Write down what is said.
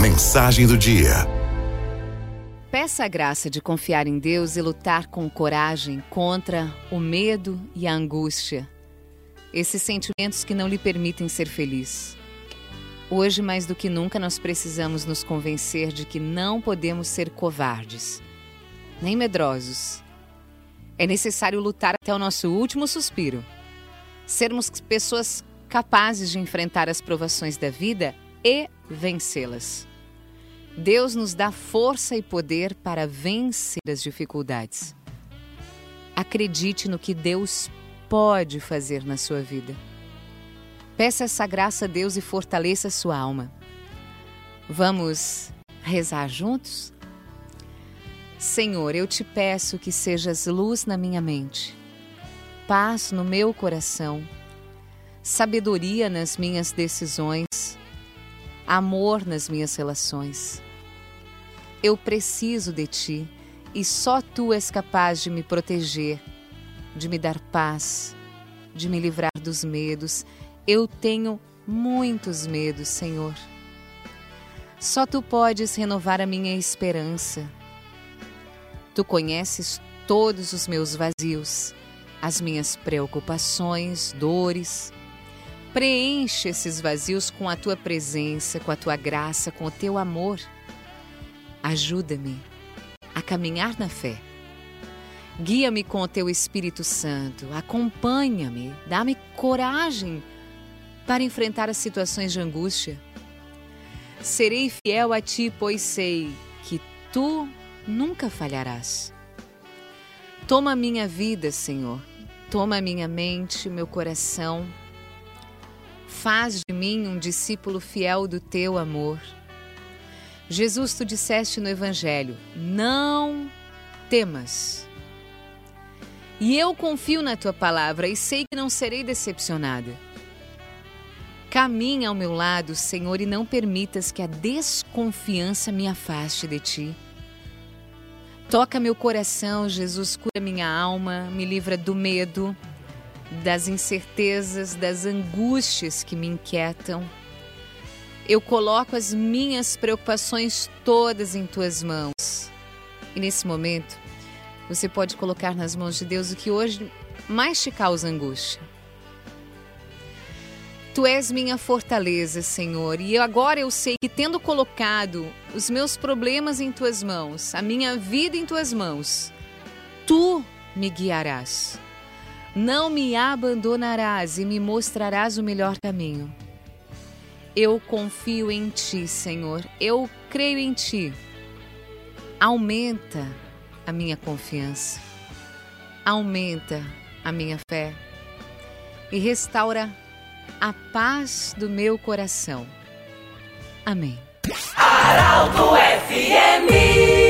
Mensagem do dia. Peça a graça de confiar em Deus e lutar com coragem contra o medo e a angústia. Esses sentimentos que não lhe permitem ser feliz. Hoje, mais do que nunca, nós precisamos nos convencer de que não podemos ser covardes, nem medrosos. É necessário lutar até o nosso último suspiro. Sermos pessoas capazes de enfrentar as provações da vida e vencê-las. Deus nos dá força e poder para vencer as dificuldades. Acredite no que Deus pode fazer na sua vida. Peça essa graça a Deus e fortaleça sua alma. Vamos rezar juntos? Senhor, eu te peço que sejas luz na minha mente, paz no meu coração, sabedoria nas minhas decisões, amor nas minhas relações. Eu preciso de ti e só tu és capaz de me proteger, de me dar paz, de me livrar dos medos eu tenho muitos medos, Senhor. Só tu podes renovar a minha esperança. Tu conheces todos os meus vazios, as minhas preocupações, dores. Preenche esses vazios com a tua presença, com a tua graça, com o teu amor. Ajuda-me a caminhar na fé. Guia-me com o teu Espírito Santo, acompanha-me, dá-me coragem para enfrentar as situações de angústia. Serei fiel a ti, pois sei que tu nunca falharás. Toma minha vida, Senhor. Toma minha mente, meu coração. Faz de mim um discípulo fiel do teu amor. Jesus, tu disseste no Evangelho: não temas. E eu confio na tua palavra e sei que não serei decepcionada. Caminha ao meu lado, Senhor, e não permitas que a desconfiança me afaste de ti. Toca meu coração, Jesus, cura minha alma, me livra do medo, das incertezas, das angústias que me inquietam. Eu coloco as minhas preocupações todas em tuas mãos. E nesse momento, você pode colocar nas mãos de Deus o que hoje mais te causa angústia. Tu és minha fortaleza, Senhor, e agora eu sei que, tendo colocado os meus problemas em tuas mãos, a minha vida em tuas mãos, tu me guiarás. Não me abandonarás e me mostrarás o melhor caminho. Eu confio em ti, Senhor, eu creio em ti. Aumenta a minha confiança, aumenta a minha fé e restaura a paz do meu coração. Amém. Araldo FMI